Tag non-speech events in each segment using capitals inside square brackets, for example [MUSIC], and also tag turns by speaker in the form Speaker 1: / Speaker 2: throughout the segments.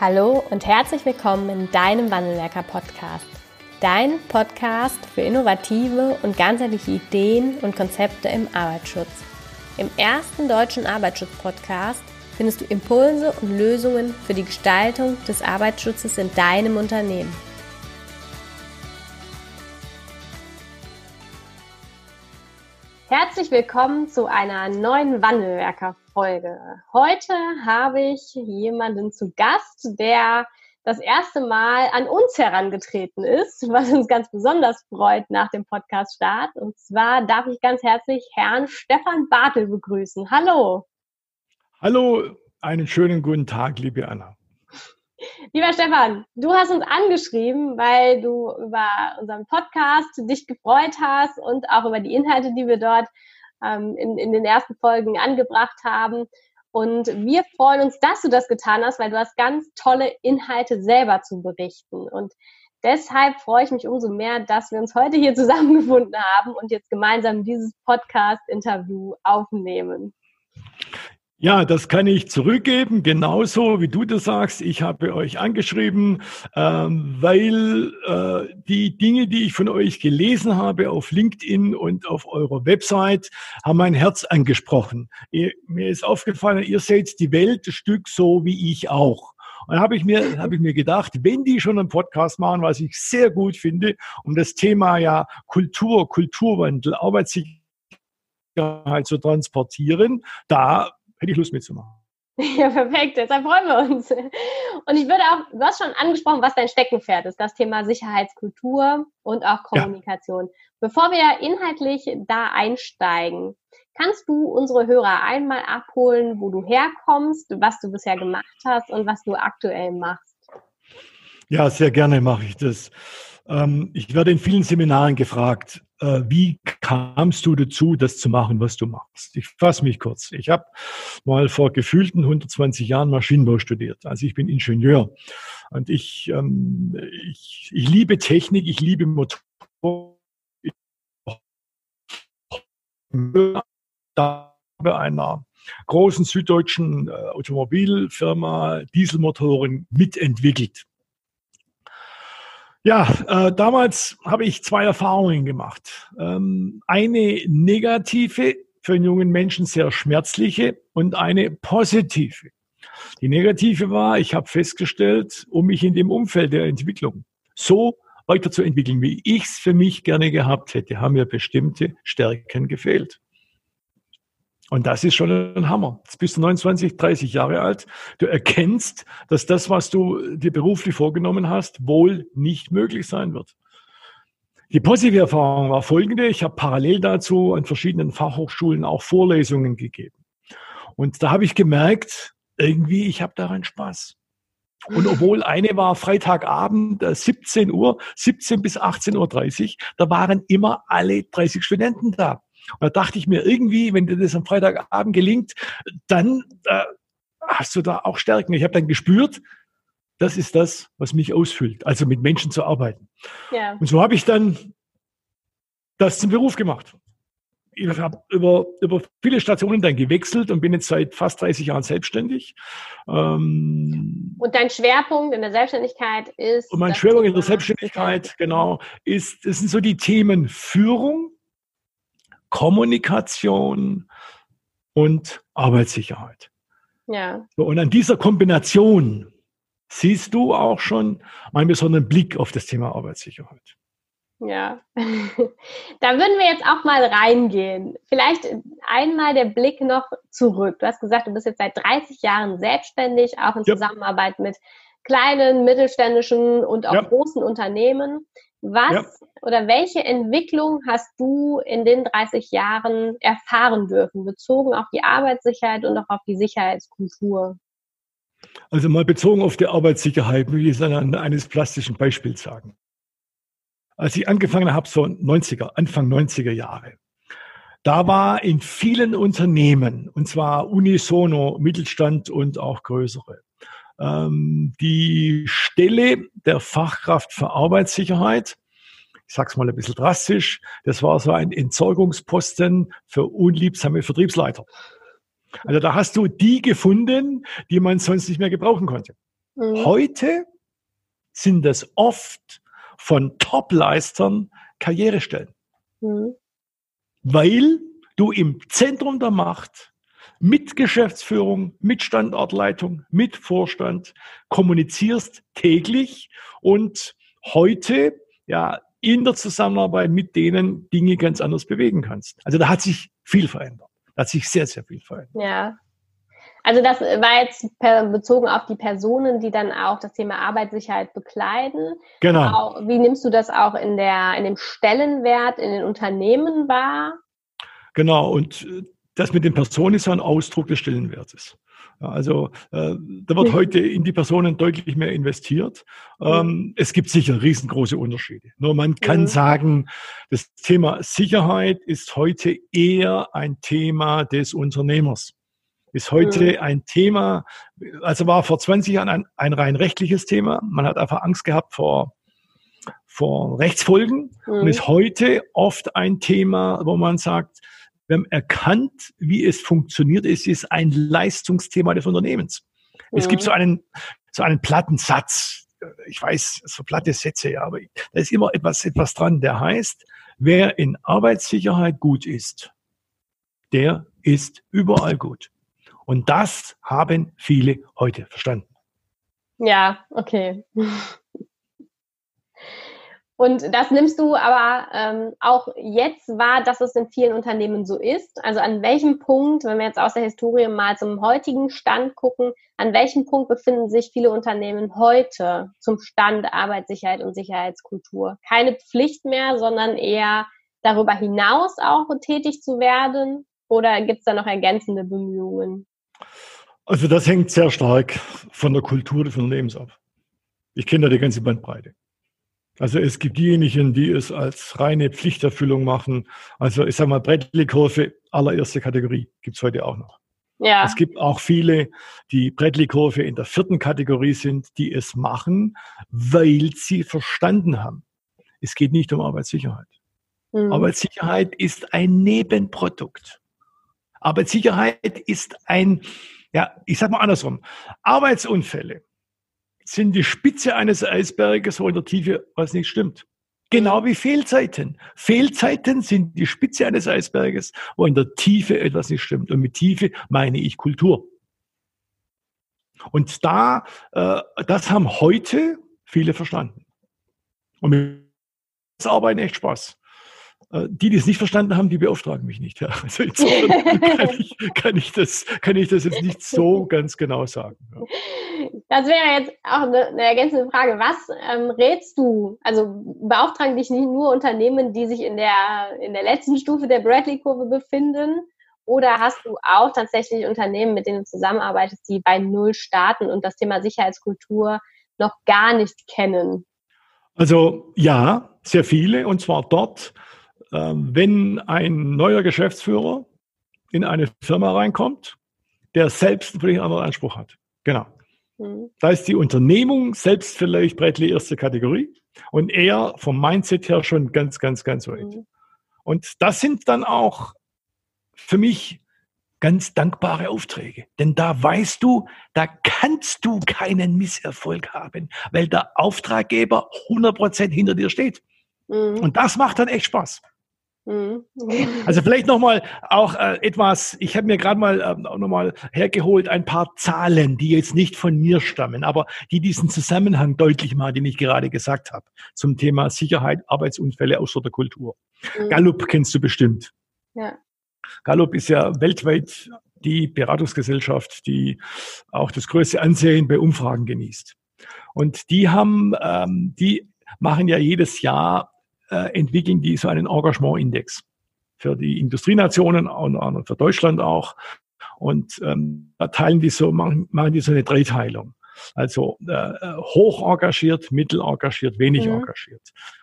Speaker 1: Hallo und herzlich willkommen in deinem Wandelwerker Podcast. Dein Podcast für innovative und ganzheitliche Ideen und Konzepte im Arbeitsschutz. Im ersten deutschen Arbeitsschutz-Podcast findest du Impulse und Lösungen für die Gestaltung des Arbeitsschutzes in deinem Unternehmen. Herzlich willkommen zu einer neuen Wandelwerker-Folge. Heute habe ich jemanden zu Gast, der das erste Mal an uns herangetreten ist, was uns ganz besonders freut nach dem Podcast-Start. Und zwar darf ich ganz herzlich Herrn Stefan Bartel begrüßen. Hallo.
Speaker 2: Hallo, einen schönen guten Tag, liebe Anna.
Speaker 1: Lieber Stefan, du hast uns angeschrieben, weil du über unseren Podcast dich gefreut hast und auch über die Inhalte, die wir dort ähm, in, in den ersten Folgen angebracht haben. Und wir freuen uns, dass du das getan hast, weil du hast ganz tolle Inhalte selber zu berichten. Und deshalb freue ich mich umso mehr, dass wir uns heute hier zusammengefunden haben und jetzt gemeinsam dieses Podcast-Interview aufnehmen.
Speaker 2: Ja, das kann ich zurückgeben, genauso wie du das sagst. Ich habe euch angeschrieben, ähm, weil äh, die Dinge, die ich von euch gelesen habe auf LinkedIn und auf eurer Website, haben mein Herz angesprochen. Ihr, mir ist aufgefallen, ihr seht die Welt ein Stück so wie ich auch. Und habe ich mir, habe ich mir gedacht, wenn die schon einen Podcast machen, was ich sehr gut finde, um das Thema ja Kultur, Kulturwandel, Arbeitssicherheit zu transportieren, da hätte ich Lust mitzumachen. [LAUGHS]
Speaker 1: Ja, perfekt. Deshalb freuen wir uns. Und ich würde auch, du hast schon angesprochen, was dein Steckenpferd ist, das Thema Sicherheitskultur und auch Kommunikation. Ja. Bevor wir inhaltlich da einsteigen, kannst du unsere Hörer einmal abholen, wo du herkommst, was du bisher gemacht hast und was du aktuell machst?
Speaker 2: Ja, sehr gerne mache ich das. Ähm, ich werde in vielen Seminaren gefragt, äh, wie kamst du dazu, das zu machen, was du machst? Ich fasse mich kurz. Ich habe mal vor gefühlten 120 Jahren Maschinenbau studiert. Also ich bin Ingenieur und ich, ähm, ich, ich liebe Technik, ich liebe Motor. Da bei einer großen süddeutschen äh, Automobilfirma Dieselmotoren mitentwickelt. Ja, äh, damals habe ich zwei Erfahrungen gemacht. Ähm, eine negative, für einen jungen Menschen sehr schmerzliche und eine positive. Die negative war, ich habe festgestellt, um mich in dem Umfeld der Entwicklung so weiterzuentwickeln, wie ich es für mich gerne gehabt hätte, haben mir bestimmte Stärken gefehlt. Und das ist schon ein Hammer. Jetzt bist du 29, 30 Jahre alt. Du erkennst, dass das, was du dir beruflich vorgenommen hast, wohl nicht möglich sein wird. Die positive Erfahrung war folgende. Ich habe parallel dazu an verschiedenen Fachhochschulen auch Vorlesungen gegeben. Und da habe ich gemerkt, irgendwie, ich habe daran Spaß. Und obwohl eine war Freitagabend 17 äh, Uhr, 17 bis 18.30 Uhr, da waren immer alle 30 Studenten da. Und da dachte ich mir irgendwie, wenn dir das am Freitagabend gelingt, dann äh, hast du da auch Stärken. Ich habe dann gespürt, das ist das, was mich ausfüllt, also mit Menschen zu arbeiten. Ja. Und so habe ich dann das zum Beruf gemacht. Ich habe über, über viele Stationen dann gewechselt und bin jetzt seit fast 30 Jahren selbstständig.
Speaker 1: Ähm, und dein Schwerpunkt in der Selbstständigkeit ist?
Speaker 2: Und mein Schwerpunkt in der Selbstständigkeit, genau, ist, das sind so die Themen Führung, Kommunikation und Arbeitssicherheit. Ja. So, und an dieser Kombination siehst du auch schon meinen besonderen Blick auf das Thema Arbeitssicherheit.
Speaker 1: Ja, [LAUGHS] da würden wir jetzt auch mal reingehen. Vielleicht einmal der Blick noch zurück. Du hast gesagt, du bist jetzt seit 30 Jahren selbstständig, auch in Zusammenarbeit mit kleinen, mittelständischen und auch ja. großen Unternehmen. Was ja. Oder welche Entwicklung hast du in den 30 Jahren erfahren dürfen, bezogen auf die Arbeitssicherheit und auch auf die Sicherheitskultur?
Speaker 2: Also mal bezogen auf die Arbeitssicherheit, will ich es an eines plastischen Beispiels sagen. Als ich angefangen habe, so 90er, Anfang 90er Jahre, da war in vielen Unternehmen, und zwar unisono, Mittelstand und auch größere, ähm, die Stelle der Fachkraft für Arbeitssicherheit, ich sag's mal ein bisschen drastisch, das war so ein Entsorgungsposten für unliebsame Vertriebsleiter. Also da hast du die gefunden, die man sonst nicht mehr gebrauchen konnte. Mhm. Heute sind das oft von Top-Leistern Karrierestellen. Mhm. Weil du im Zentrum der Macht mit Geschäftsführung, mit Standortleitung, mit Vorstand kommunizierst täglich und heute ja in der Zusammenarbeit mit denen Dinge ganz anders bewegen kannst. Also da hat sich viel verändert. Da hat sich sehr, sehr viel verändert.
Speaker 1: Ja. Also das war jetzt bezogen auf die Personen, die dann auch das Thema Arbeitssicherheit bekleiden.
Speaker 2: Genau.
Speaker 1: Wie nimmst du das auch in der in dem Stellenwert in den Unternehmen wahr?
Speaker 2: Genau. Und äh, das mit den Personen ist ein Ausdruck des Stellenwertes. Also äh, da wird heute in die Personen deutlich mehr investiert. Ähm, es gibt sicher riesengroße Unterschiede. Nur man kann mhm. sagen, das Thema Sicherheit ist heute eher ein Thema des Unternehmers. Ist heute mhm. ein Thema, also war vor 20 Jahren ein, ein rein rechtliches Thema. Man hat einfach Angst gehabt vor vor Rechtsfolgen mhm. und ist heute oft ein Thema, wo man sagt, wir haben erkannt, wie es funktioniert. Es ist ein Leistungsthema des Unternehmens. Mhm. Es gibt so einen, so einen platten Satz. Ich weiß, so platte Sätze, ja, aber da ist immer etwas, etwas dran, der heißt, wer in Arbeitssicherheit gut ist, der ist überall gut. Und das haben viele heute verstanden.
Speaker 1: Ja, okay. Und das nimmst du aber ähm, auch jetzt wahr, dass es in vielen Unternehmen so ist. Also an welchem Punkt, wenn wir jetzt aus der Historie mal zum heutigen Stand gucken, an welchem Punkt befinden sich viele Unternehmen heute zum Stand Arbeitssicherheit und Sicherheitskultur? Keine Pflicht mehr, sondern eher darüber hinaus auch tätig zu werden? Oder gibt es da noch ergänzende Bemühungen?
Speaker 2: Also das hängt sehr stark von der Kultur des Unternehmens ab. Ich kenne da die ganze Bandbreite. Also es gibt diejenigen, die es als reine Pflichterfüllung machen. Also ich sage mal, Bradley-Kurve allererste Kategorie gibt's heute auch noch. Ja. Es gibt auch viele, die Bradley-Kurve in der vierten Kategorie sind, die es machen, weil sie verstanden haben. Es geht nicht um Arbeitssicherheit. Mhm. Arbeitssicherheit ist ein Nebenprodukt. Arbeitssicherheit ist ein, ja, ich sag mal andersrum. Arbeitsunfälle sind die Spitze eines Eisberges, wo in der Tiefe was nicht stimmt. Genau wie Fehlzeiten. Fehlzeiten sind die Spitze eines Eisberges, wo in der Tiefe etwas nicht stimmt. Und mit Tiefe meine ich Kultur. Und da, äh, das haben heute viele verstanden. Und mit das Arbeiten echt Spaß. Äh, die, die es nicht verstanden haben, die beauftragen mich nicht. Ja. [LAUGHS] Also insofern kann ich, kann, ich das, kann ich das jetzt nicht so ganz genau sagen. Ja.
Speaker 1: Das wäre jetzt auch eine, eine ergänzende Frage. Was ähm, rätst du? Also beauftragen dich nicht nur Unternehmen, die sich in der, in der letzten Stufe der Bradley-Kurve befinden? Oder hast du auch tatsächlich Unternehmen, mit denen du zusammenarbeitest, die bei Null starten und das Thema Sicherheitskultur noch gar nicht kennen?
Speaker 2: Also ja, sehr viele. Und zwar dort, wenn ein neuer Geschäftsführer in eine Firma reinkommt, der selbst einen anderen Anspruch hat. Genau. Mhm. Da ist die Unternehmung selbst vielleicht Bradley erste Kategorie und er vom Mindset her schon ganz, ganz, ganz weit. Mhm. Und das sind dann auch für mich ganz dankbare Aufträge. Denn da weißt du, da kannst du keinen Misserfolg haben, weil der Auftraggeber 100% hinter dir steht. Mhm. Und das macht dann echt Spaß. Mhm. [LAUGHS] Also vielleicht nochmal auch äh, etwas, ich habe mir gerade mal äh, nochmal hergeholt, ein paar Zahlen, die jetzt nicht von mir stammen, aber die diesen Zusammenhang deutlich machen, den ich gerade gesagt habe, zum Thema Sicherheit, Arbeitsunfälle aus der Kultur. Mhm. Gallup kennst du bestimmt. Ja. Gallup ist ja weltweit die Beratungsgesellschaft, die auch das größte Ansehen bei Umfragen genießt. Und die haben, ähm, die machen ja jedes Jahr äh, entwickeln die so einen Engagement-Index für die Industrienationen und für Deutschland auch. Und ähm, da teilen die so, machen, machen die so eine Dreiteilung. Also äh, hoch engagiert, mittel engagiert, wenig mhm. engagiert.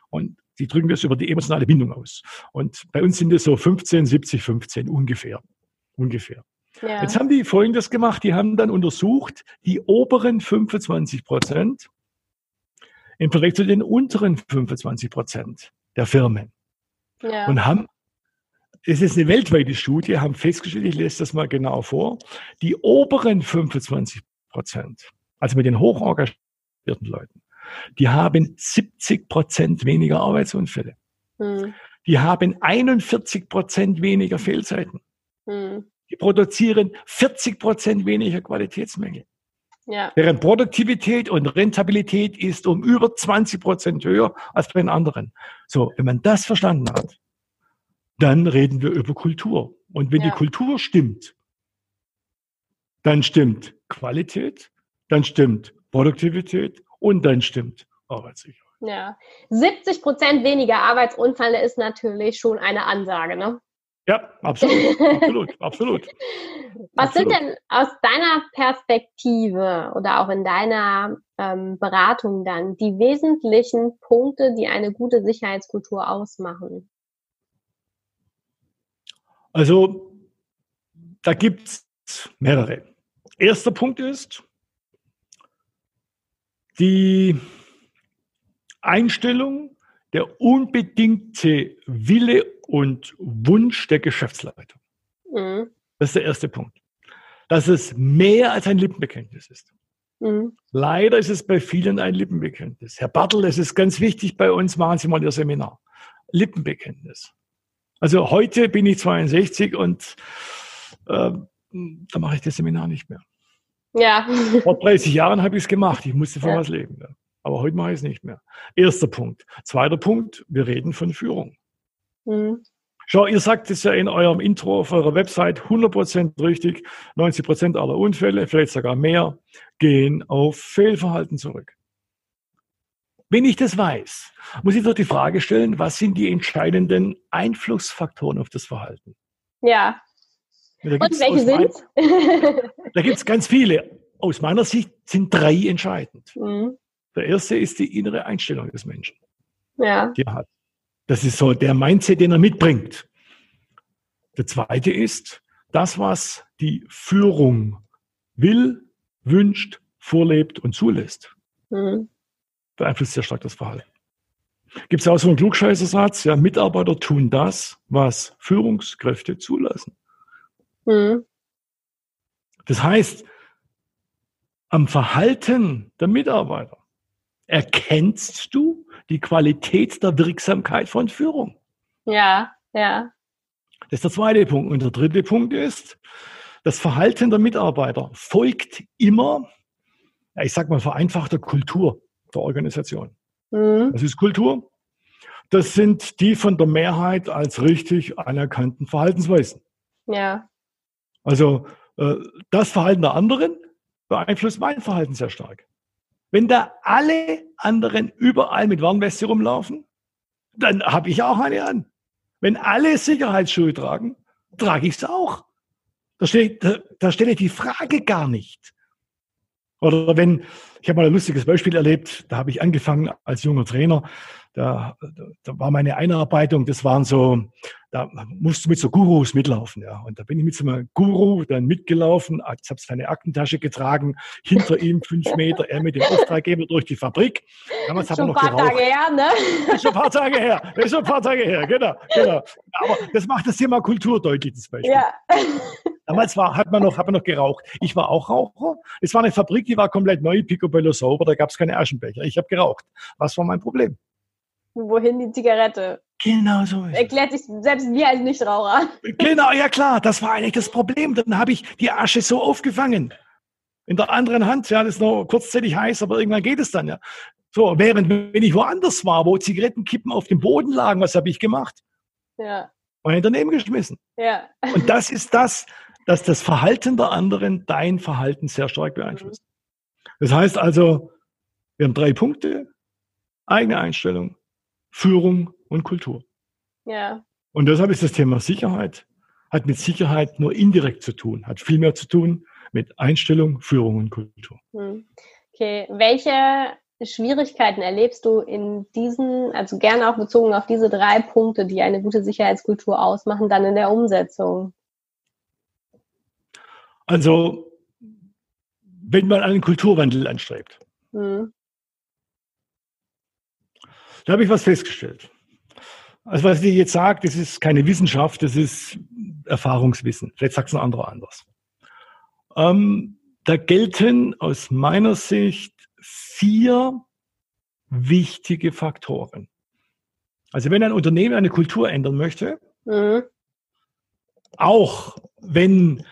Speaker 2: Und die drücken das über die emotionale Bindung aus. Und bei uns sind es so 15, 70, 15 ungefähr. Ungefähr. Ja. Jetzt haben die Folgendes gemacht. Die haben dann untersucht, die oberen 25 Prozent im Vergleich zu den unteren 25 Prozent der Firmen. Ja. Und haben, es ist eine weltweite Studie, haben festgestellt, ich lese das mal genau vor, die oberen 25 Prozent also mit den hochengagierten Leuten, die haben 70 Prozent weniger Arbeitsunfälle. Hm. Die haben 41 Prozent weniger Fehlzeiten. Hm. Die produzieren 40 Prozent weniger Qualitätsmängel. Ja. Deren Produktivität und Rentabilität ist um über 20 Prozent höher als bei den anderen. So, wenn man das verstanden hat, dann reden wir über Kultur. Und wenn ja. die Kultur stimmt, dann stimmt Qualität, dann stimmt Produktivität und dann stimmt Arbeitssicherheit.
Speaker 1: Ja, 70 Prozent weniger Arbeitsunfälle ist natürlich schon eine Ansage, ne?
Speaker 2: Ja, absolut, absolut, [LAUGHS] absolut.
Speaker 1: Was absolut. sind denn aus deiner Perspektive oder auch in deiner ähm, Beratung dann die wesentlichen Punkte, die eine gute Sicherheitskultur ausmachen?
Speaker 2: Also, da gibt es mehrere. Erster Punkt ist die Einstellung, der unbedingte Wille und Wunsch der Geschäftsleitung. Mhm. Das ist der erste Punkt. Dass es mehr als ein Lippenbekenntnis ist. Mhm. Leider ist es bei vielen ein Lippenbekenntnis. Herr Bartel, es ist ganz wichtig bei uns, machen Sie mal Ihr Seminar. Lippenbekenntnis. Also heute bin ich 62 und äh, da mache ich das Seminar nicht mehr. Ja. Vor 30 Jahren habe ich es gemacht. Ich musste von ja. was leben. Ja. Aber heute mache ich es nicht mehr. Erster Punkt. Zweiter Punkt, wir reden von Führung. Mhm. Schau, ihr sagt es ja in eurem Intro auf eurer Website 100% richtig. 90% aller Unfälle, vielleicht sogar mehr, gehen auf Fehlverhalten zurück. Wenn ich das weiß, muss ich doch die Frage stellen, was sind die entscheidenden Einflussfaktoren auf das Verhalten?
Speaker 1: Ja. Und welche sind
Speaker 2: Da gibt es ganz viele. Aus meiner Sicht sind drei entscheidend. Mhm. Der erste ist die innere Einstellung des Menschen. Ja. Die er hat. Das ist so der Mindset, den er mitbringt. Der zweite ist das, was die Führung will, wünscht, vorlebt und zulässt. Mhm. Beeinflusst sehr stark das Verhalten. Gibt es auch so einen Klugscheißersatz, ja, Mitarbeiter tun das, was Führungskräfte zulassen. Mhm. Das heißt, am Verhalten der Mitarbeiter erkennst du die Qualität der Wirksamkeit von Führung.
Speaker 1: Ja, ja.
Speaker 2: Das ist der zweite Punkt. Und der dritte Punkt ist, das Verhalten der Mitarbeiter folgt immer, ich sag mal, vereinfachter Kultur der Organisation. Mhm. Das ist Kultur. Das sind die von der Mehrheit als richtig anerkannten Verhaltensweisen.
Speaker 1: Ja.
Speaker 2: Also äh, das Verhalten der anderen beeinflusst mein Verhalten sehr stark. Wenn da alle anderen überall mit Warnweste rumlaufen, dann habe ich auch eine an. Wenn alle Sicherheitsschuhe tragen, trage ich es auch. Da, steht, da, da stelle ich die Frage gar nicht. Oder wenn, ich habe mal ein lustiges Beispiel erlebt, da habe ich angefangen als junger Trainer, da, da war meine Einarbeitung, das waren so, da musst du mit so Gurus mitlaufen, ja. Und da bin ich mit so einem Guru dann mitgelaufen, ich habe seine Aktentasche getragen, hinter ihm fünf Meter, er mit dem Auftraggeber durch die Fabrik.
Speaker 1: Damals schon ein paar geraucht. Tage her, ne?
Speaker 2: Das ist schon ein paar Tage her, das ist schon ein paar Tage her, genau, genau. Aber das macht das Thema Kultur deutlich, das Beispiel. Ja. [LAUGHS] Damals war, hat, man noch, hat man noch geraucht. Ich war auch Raucher. Es war eine Fabrik, die war komplett neu, picobello sauber, da gab es keine Aschenbecher. Ich habe geraucht. Was war mein Problem?
Speaker 1: wohin die Zigarette.
Speaker 2: Genau so
Speaker 1: Erklärt sich selbst mir als Nichtraucher.
Speaker 2: Genau, ja klar, das war eigentlich das Problem. Dann habe ich die Asche so aufgefangen. In der anderen Hand, ja, das ist noch kurzzeitig heiß, aber irgendwann geht es dann, ja. So, während wenn ich woanders war, wo Zigarettenkippen auf dem Boden lagen, was habe ich gemacht?
Speaker 1: Ja.
Speaker 2: Mal daneben geschmissen.
Speaker 1: Ja.
Speaker 2: Und das ist das, dass das Verhalten der anderen dein Verhalten sehr stark beeinflusst. Das heißt also, wir haben drei Punkte. Eigene Einstellung, Führung und Kultur.
Speaker 1: Ja.
Speaker 2: Und deshalb ist das Thema Sicherheit, hat mit Sicherheit nur indirekt zu tun, hat viel mehr zu tun mit Einstellung, Führung und Kultur. Hm.
Speaker 1: Okay, welche Schwierigkeiten erlebst du in diesen, also gerne auch bezogen auf diese drei Punkte, die eine gute Sicherheitskultur ausmachen, dann in der Umsetzung?
Speaker 2: Also, wenn man einen Kulturwandel anstrebt, hm. Da habe ich was festgestellt. Also was ich jetzt sage, das ist keine Wissenschaft, das ist Erfahrungswissen. Vielleicht sagt es ein anderer anders. Ähm, da gelten aus meiner Sicht vier wichtige Faktoren. Also wenn ein Unternehmen eine Kultur ändern möchte, mhm. auch wenn,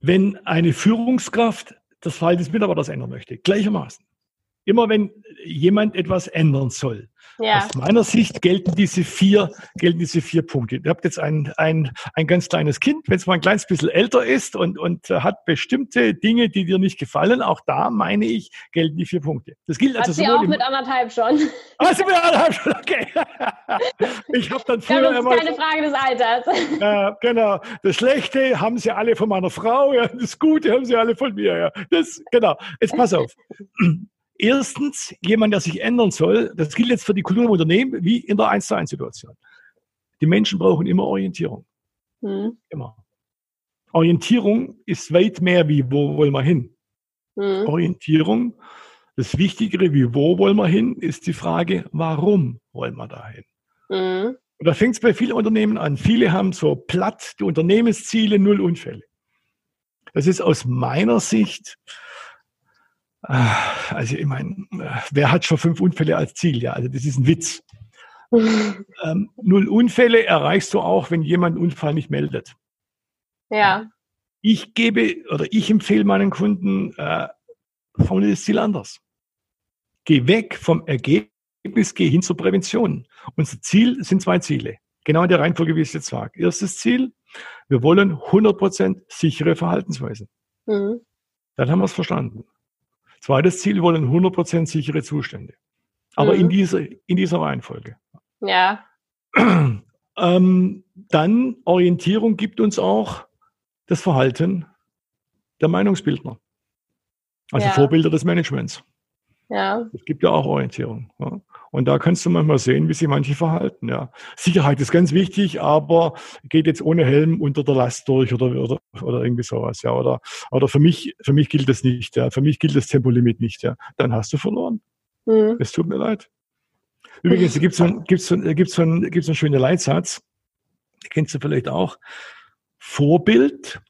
Speaker 2: wenn eine Führungskraft das Verhalten des Mitarbeiters ändern möchte, gleichermaßen. Immer wenn jemand etwas ändern soll, ja. Aus meiner Sicht gelten diese vier, gelten diese vier Punkte. Ihr habt jetzt ein, ein, ein ganz kleines Kind, wenn es mal ein kleines bisschen älter ist und, und hat bestimmte Dinge, die dir nicht gefallen, auch da meine ich, gelten die vier Punkte.
Speaker 1: Das gilt also hat sie auch mit anderthalb schon.
Speaker 2: Also mit anderthalb schon, okay. [LAUGHS] Ich habe dann früher
Speaker 1: ja, das ist keine Frage des Alters.
Speaker 2: Ja, genau. Das Schlechte haben sie alle von meiner Frau, ja. das Gute haben sie alle von mir. Ja. Das, genau. Jetzt pass auf. Erstens, jemand, der sich ändern soll, das gilt jetzt für die Kultur im Unternehmen wie in der 1 zu 1 Situation. Die Menschen brauchen immer Orientierung. Mhm. Immer. Orientierung ist weit mehr wie, wo wollen wir hin? Mhm. Orientierung, das Wichtigere wie, wo wollen wir hin, ist die Frage, warum wollen wir dahin? Mhm. Und da fängt es bei vielen Unternehmen an. Viele haben so platt die Unternehmensziele, null Unfälle. Das ist aus meiner Sicht also ich meine, wer hat schon fünf Unfälle als Ziel? Ja, also das ist ein Witz. [LAUGHS] ähm, null Unfälle erreichst du auch, wenn jemand einen Unfall nicht meldet.
Speaker 1: Ja.
Speaker 2: Ich gebe oder ich empfehle meinen Kunden, äh, formuliere das Ziel anders. Geh weg vom Ergebnis, geh hin zur Prävention. Unser Ziel sind zwei Ziele. Genau in der Reihenfolge, wie ich es jetzt sage. Erstes Ziel, wir wollen 100% sichere Verhaltensweisen. Mhm. Dann haben wir es verstanden. Zweites Ziel wollen 100% sichere Zustände. Aber mhm. in, dieser, in dieser Reihenfolge.
Speaker 1: Ja. [CLEARS THROAT]
Speaker 2: Ähm, dann Orientierung gibt uns auch das Verhalten der Meinungsbildner. Also ja. Vorbilder des Managements.
Speaker 1: Ja.
Speaker 2: Es gibt ja auch Orientierung. Ja. Und da kannst du manchmal sehen, wie sich manche verhalten. Ja. Sicherheit ist ganz wichtig, aber geht jetzt ohne Helm unter der Last durch oder, oder, oder irgendwie sowas. Ja. Oder, oder für mich, für mich gilt das nicht. Ja. Für mich gilt das Tempolimit nicht. Ja. Dann hast du verloren. Mhm. Es tut mir leid. Übrigens, gibt es so, gibt's so, gibt's so, einen, gibt's so einen schönen Leitsatz, den kennst du vielleicht auch. Vorbild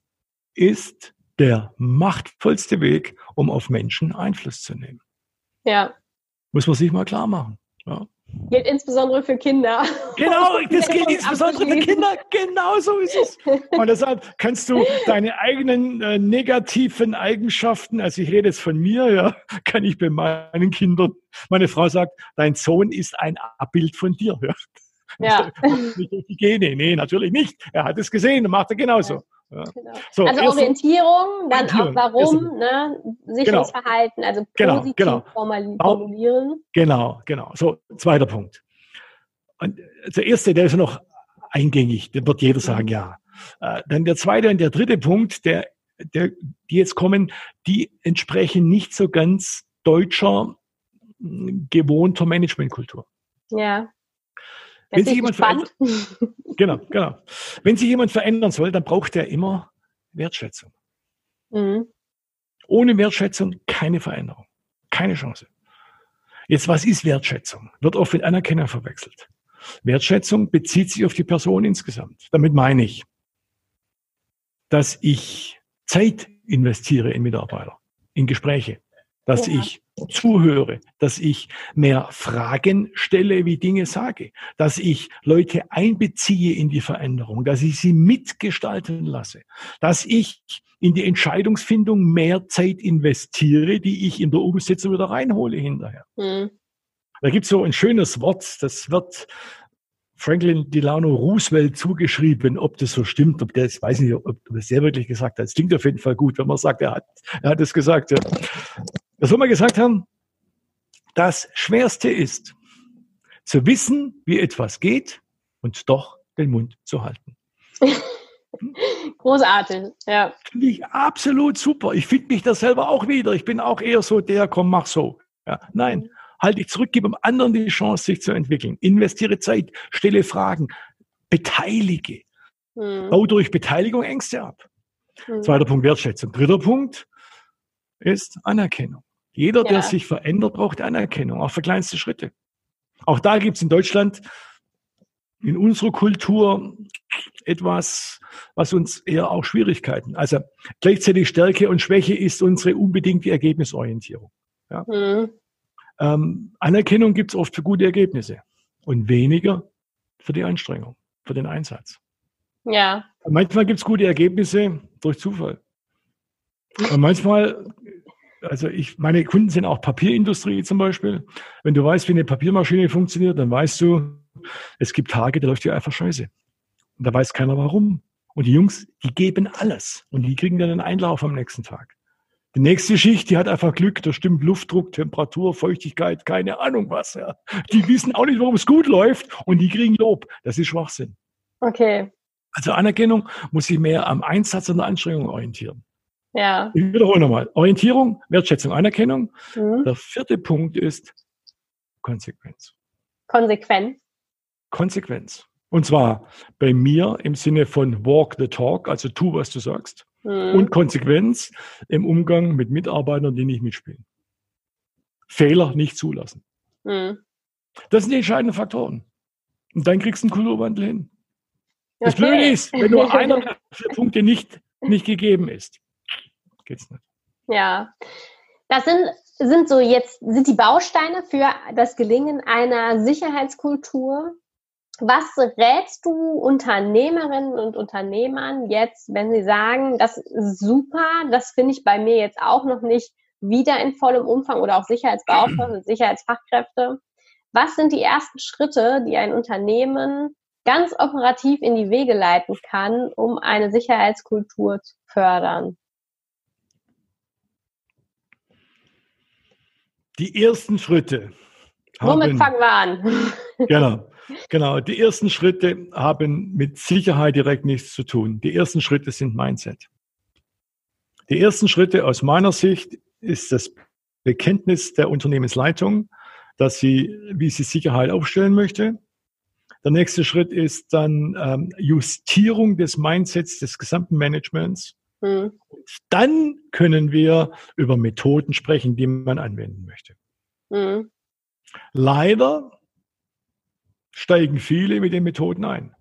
Speaker 2: ist der machtvollste Weg, um auf Menschen Einfluss zu nehmen.
Speaker 1: Ja.
Speaker 2: Muss man sich mal klar machen. Ja.
Speaker 1: Gilt insbesondere für Kinder.
Speaker 2: Genau, [LAUGHS] das gilt insbesondere für Kinder. Genau so ist es. Und deshalb kannst du deine eigenen äh, negativen Eigenschaften, also ich rede jetzt von mir, ja, [LAUGHS] kann ich bei meinen Kindern, meine Frau sagt, dein Sohn ist ein Abbild von dir. Ja.
Speaker 1: Ja. [LAUGHS] [LAUGHS]
Speaker 2: Gene. Nee, natürlich nicht. Er hat es gesehen und macht er genauso. Ja.
Speaker 1: Genau. So, also Orientierung, dann auch warum, ne? sicheres genau. Verhalten, also
Speaker 2: genau, positiv genau.
Speaker 1: formulieren.
Speaker 2: Genau, genau. So, zweiter Punkt. Und der erste, der ist noch eingängig, den wird jeder sagen, mhm. ja. Äh, dann der zweite und der dritte Punkt, der, der, die jetzt kommen, die entsprechen nicht so ganz deutscher gewohnter Managementkultur.
Speaker 1: Ja.
Speaker 2: Wenn sich jemand verändert, [LAUGHS] genau, genau. Wenn sich jemand verändern soll, dann braucht er immer Wertschätzung. Mhm. Ohne Wertschätzung keine Veränderung, keine Chance. Jetzt, was ist Wertschätzung? Wird oft mit Anerkennung verwechselt. Wertschätzung bezieht sich auf die Person insgesamt. Damit meine ich, dass ich Zeit investiere in Mitarbeiter, in Gespräche, dass ja. ich zuhöre, dass ich mehr Fragen stelle, wie Dinge sage, dass ich Leute einbeziehe in die Veränderung, dass ich sie mitgestalten lasse, dass ich in die Entscheidungsfindung mehr Zeit investiere, die ich in der Umsetzung wieder reinhole hinterher. Mhm. Da gibt es so ein schönes Wort, das wird Franklin Delano Roosevelt zugeschrieben. Ob das so stimmt, ob der, ich weiß nicht, ob, es sehr wirklich gesagt hat. Es klingt auf jeden Fall gut, wenn man sagt, er hat, er hat es gesagt. Ja. Das soll man gesagt haben, das Schwerste ist, zu wissen, wie etwas geht und doch den Mund zu halten. [LAUGHS]
Speaker 1: Großartig, ja.
Speaker 2: Finde ich absolut super. Ich finde mich da selber auch wieder. Ich bin auch eher so der, komm, mach so. Ja, nein, mhm. halte dich zurück, gib dem anderen die Chance, sich zu entwickeln. Investiere Zeit, stelle Fragen, beteilige. Mhm. Bau durch Beteiligung Ängste ab. Mhm. Zweiter Punkt, Wertschätzung. Dritter Punkt ist Anerkennung. Jeder, ja. der sich verändert, braucht Anerkennung, auch für kleinste Schritte. Auch da gibt es in Deutschland in unserer Kultur etwas, was uns eher auch Schwierigkeiten. Also gleichzeitig Stärke und Schwäche ist unsere unbedingte Ergebnisorientierung. Ja? Mhm. Ähm, Anerkennung gibt es oft für gute Ergebnisse und weniger für die Anstrengung, für den Einsatz.
Speaker 1: Ja.
Speaker 2: Manchmal gibt es gute Ergebnisse durch Zufall. Und manchmal, also ich, meine Kunden sind auch Papierindustrie zum Beispiel. Wenn du weißt, wie eine Papiermaschine funktioniert, dann weißt du, es gibt Tage, da läuft die einfach scheiße. Und da weiß keiner warum. Und die Jungs, die geben alles. Und die kriegen dann einen Einlauf am nächsten Tag. Die nächste Schicht, die hat einfach Glück, da stimmt Luftdruck, Temperatur, Feuchtigkeit, keine Ahnung was. Ja. Die wissen auch nicht, warum es gut läuft und die kriegen Lob. Das ist Schwachsinn.
Speaker 1: Okay.
Speaker 2: Also Anerkennung muss sich mehr am Einsatz und der Anstrengung orientieren.
Speaker 1: Ja.
Speaker 2: Ich wiederhole nochmal. Orientierung, Wertschätzung, Anerkennung. Mhm. Der vierte Punkt ist Konsequenz.
Speaker 1: Konsequenz.
Speaker 2: Konsequenz. Und zwar bei mir im Sinne von walk the talk, also tu, was du sagst. Mhm. Und Konsequenz im Umgang mit Mitarbeitern, die nicht mitspielen. Fehler nicht zulassen. Mhm. Das sind die entscheidenden Faktoren. Und dann kriegst du einen Kulturwandel hin. Das okay. Blöde ist, wenn nur [LAUGHS] einer der vier Punkte nicht, nicht gegeben ist, geht's nicht.
Speaker 1: Ja. Das sind, sind so jetzt, sind die Bausteine für das Gelingen einer Sicherheitskultur, was rätst du Unternehmerinnen und Unternehmern jetzt, wenn sie sagen, das ist super, das finde ich bei mir jetzt auch noch nicht wieder in vollem Umfang oder auch Sicherheitsbeauftragte, [CLEARS THROAT] Sicherheitsfachkräfte? Was sind die ersten Schritte, die ein Unternehmen ganz operativ in die Wege leiten kann, um eine Sicherheitskultur zu fördern?
Speaker 2: Die ersten Schritte.
Speaker 1: Womit fangen wir an? [LAUGHS]
Speaker 2: Genau. Genau, die ersten Schritte haben mit Sicherheit direkt nichts zu tun. Die ersten Schritte sind Mindset. Die ersten Schritte aus meiner Sicht ist das Bekenntnis der Unternehmensleitung, dass sie, wie sie Sicherheit aufstellen möchte. Der nächste Schritt ist dann ähm, Justierung des Mindsets des gesamten Managements. Mhm. Dann können wir über Methoden sprechen, die man anwenden möchte. Mhm. Leider steigen viele mit den Methoden ein.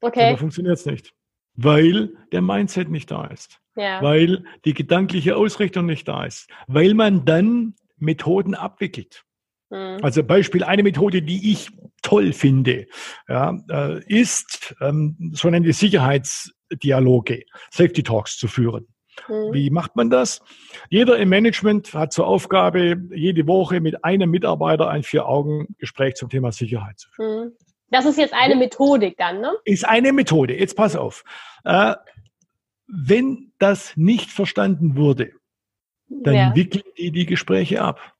Speaker 1: Okay. Aber
Speaker 2: funktioniert es nicht. Weil der Mindset nicht da ist.
Speaker 1: Ja.
Speaker 2: Weil die gedankliche Ausrichtung nicht da ist. Weil man dann Methoden abwickelt. Mhm. Also Beispiel, eine Methode, die ich toll finde, ja, äh, ist ähm, sogenannte Sicherheitsdialoge, Safety Talks zu führen. Mhm. Wie macht man das? Jeder im Management hat zur Aufgabe, jede Woche mit einem Mitarbeiter ein Vier-Augen-Gespräch zum Thema Sicherheit zu führen. Mhm.
Speaker 1: Das ist jetzt eine Methodik dann, ne?
Speaker 2: Ist eine Methode. Jetzt pass auf. Äh, wenn das nicht verstanden wurde, dann ja. wickeln die die Gespräche ab.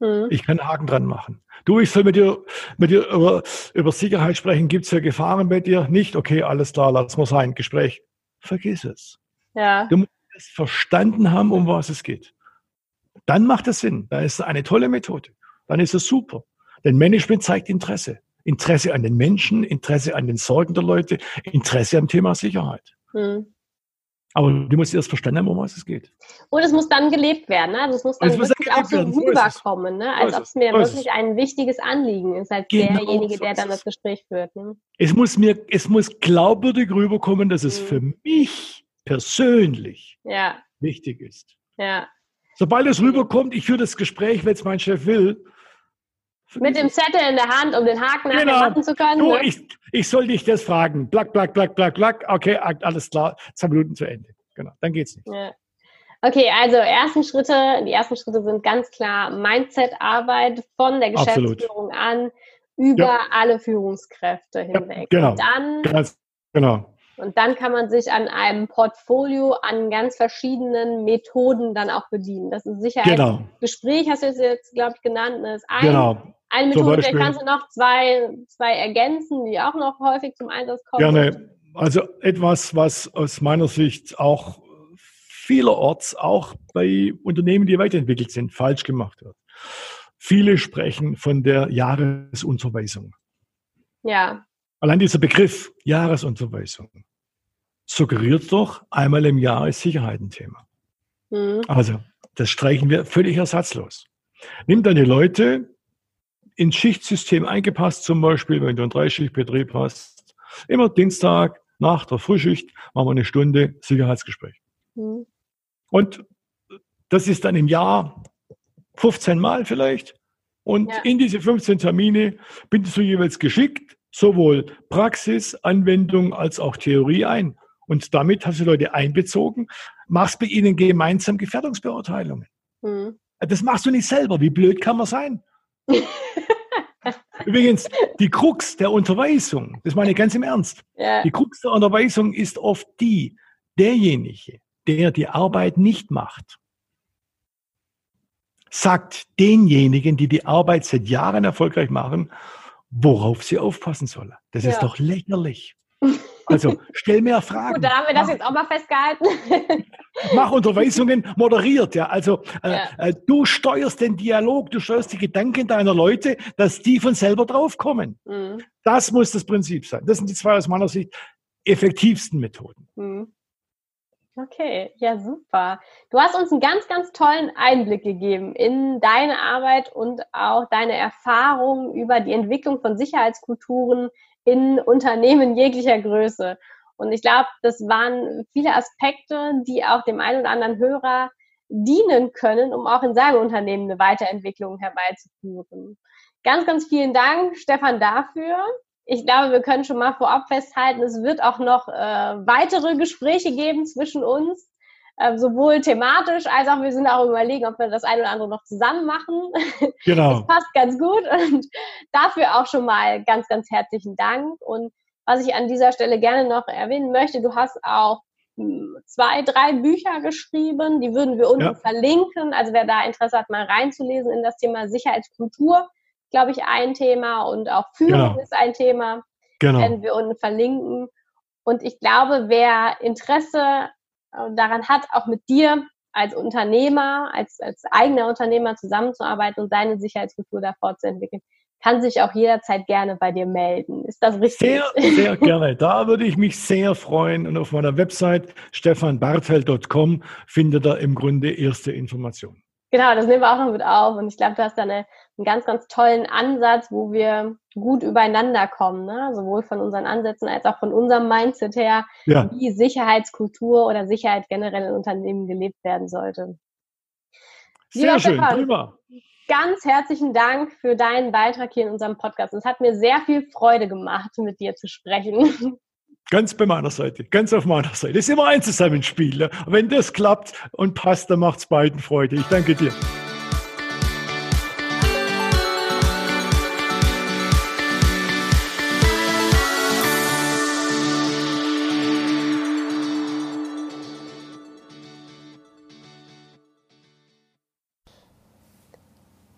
Speaker 2: Mhm. Ich kann Haken dran machen. Du, ich soll mit dir, mit dir über, über Sicherheit sprechen. Gibt es ja Gefahren bei dir? Nicht? Okay, alles klar, lass mal sein. Gespräch. Vergiss es.
Speaker 1: Ja.
Speaker 2: Du musst es verstanden haben, um was es geht. Dann macht es Sinn. Dann ist es eine tolle Methode. Dann ist es super. Denn Management zeigt Interesse. Interesse an den Menschen, Interesse an den Sorgen der Leute, Interesse am Thema Sicherheit. Hm. Aber du musst erst verstanden haben, um was es geht.
Speaker 1: Und es muss dann gelebt werden. Ne? Also es muss dann es wirklich auch so werden. rüberkommen, ne? als ob es mir wirklich ein wichtiges Anliegen ist, als genau derjenige, so der dann das Gespräch führt. Ne?
Speaker 2: Es, muss mir, es muss glaubwürdig rüberkommen, dass es hm. für mich persönlich
Speaker 1: ja.
Speaker 2: wichtig ist.
Speaker 1: Ja.
Speaker 2: Sobald es rüberkommt, ich führe das Gespräch, wenn es mein Chef will.
Speaker 1: Mit dem Zettel in der Hand, um den Haken genau. machen zu können.
Speaker 2: Du, ne? ich, ich soll dich das fragen. Black, black, black, black, black. Okay, alles klar. Zwei Minuten zu Ende. Genau, dann geht's nicht.
Speaker 1: Ja. Okay, also ersten Schritte, die ersten Schritte sind ganz klar Mindset-Arbeit von der Geschäftsführung Absolut. an über ja. alle Führungskräfte hinweg.
Speaker 2: Ja, genau. dann, ganz, genau.
Speaker 1: Und dann kann man sich an einem Portfolio an ganz verschiedenen Methoden dann auch bedienen. Das ist sicher genau. ein Gespräch, hast du es jetzt, glaube ich, genannt. Das ist ein,
Speaker 2: genau.
Speaker 1: Eine Methode, vielleicht kannst du noch zwei, zwei ergänzen, die auch noch häufig zum Einsatz kommen.
Speaker 2: Gerne. Also etwas, was aus meiner Sicht auch vielerorts, auch bei Unternehmen, die weiterentwickelt sind, falsch gemacht wird. Viele sprechen von der Jahresunterweisung.
Speaker 1: Ja.
Speaker 2: Allein dieser Begriff Jahresunterweisung suggeriert doch, einmal im Jahr ist Sicherheit ein Thema. Mhm. Also, das streichen wir völlig ersatzlos. Nimm deine Leute ins Schichtsystem eingepasst, zum Beispiel, wenn du einen Dreischichtbetrieb hast. Immer Dienstag nach der Frühschicht machen wir eine Stunde Sicherheitsgespräch. Mhm. Und das ist dann im Jahr 15 Mal vielleicht. Und ja. in diese 15 Termine bindest du jeweils geschickt sowohl Praxis, Anwendung als auch Theorie ein. Und damit hast du Leute einbezogen, machst bei ihnen gemeinsam Gefährdungsbeurteilungen. Mhm. Das machst du nicht selber. Wie blöd kann man sein? Übrigens, die Krux der Unterweisung, das meine ich ganz im Ernst, ja. die Krux der Unterweisung ist oft die, derjenige, der die Arbeit nicht macht, sagt denjenigen, die die Arbeit seit Jahren erfolgreich machen, worauf sie aufpassen sollen. Das ja. ist doch lächerlich. Also stell mir [LAUGHS] Fragen. Gut,
Speaker 1: dann haben wir das jetzt auch mal festgehalten.
Speaker 2: Mach Unterweisungen moderiert, ja. Also äh, ja. Äh, du steuerst den Dialog, du steuerst die Gedanken deiner Leute, dass die von selber draufkommen. Mhm. Das muss das Prinzip sein. Das sind die zwei aus meiner Sicht effektivsten Methoden. Mhm.
Speaker 1: Okay, ja, super. Du hast uns einen ganz, ganz tollen Einblick gegeben in deine Arbeit und auch deine Erfahrungen über die Entwicklung von Sicherheitskulturen in Unternehmen jeglicher Größe. Und ich glaube, das waren viele Aspekte, die auch dem einen oder anderen Hörer dienen können, um auch in seinem Unternehmen eine Weiterentwicklung herbeizuführen. Ganz, ganz vielen Dank, Stefan, dafür ich glaube, wir können schon mal vorab festhalten, es wird auch noch äh, weitere Gespräche geben zwischen uns, äh, sowohl thematisch als auch wir sind auch überlegen, ob wir das eine oder andere noch zusammen machen. Genau. [LAUGHS] Das passt ganz gut und dafür auch schon mal ganz, ganz herzlichen Dank. Und was ich an dieser Stelle gerne noch erwähnen möchte, du hast auch hm, zwei, drei Bücher geschrieben, die würden wir unten ja. verlinken. Also wer da Interesse hat, mal reinzulesen in das Thema Sicherheitskultur glaube ich, ein Thema und auch Führung genau. ist ein Thema. Genau. Werden wir unten verlinken. Und ich glaube, wer Interesse äh, daran hat, auch mit dir als Unternehmer, als, als eigener Unternehmer zusammenzuarbeiten und seine Sicherheitskultur da fortzuentwickeln, kann sich auch jederzeit gerne bei dir melden. Ist das richtig?
Speaker 2: Sehr, sehr gerne. Da würde ich mich sehr freuen. Und auf meiner Website stefanbartfeld.com findet ihr im Grunde erste Informationen.
Speaker 1: Genau, das nehmen wir auch noch mit auf. Und ich glaube, du hast da eine, einen ganz, ganz tollen Ansatz, wo wir gut übereinander kommen, ne? sowohl von unseren Ansätzen als auch von unserem Mindset her, ja. wie Sicherheitskultur oder Sicherheit generell in Unternehmen gelebt werden sollte.
Speaker 2: Sehr Lieber schön, Stefan, prima.
Speaker 1: Ganz herzlichen Dank für deinen Beitrag hier in unserem Podcast. Es hat mir sehr viel Freude gemacht, mit dir zu sprechen.
Speaker 2: Ganz bei meiner Seite, ganz auf meiner Seite. Das ist immer ein Zusammenspiel. Ja. Wenn das klappt und passt, dann macht es beiden Freude. Ich danke dir.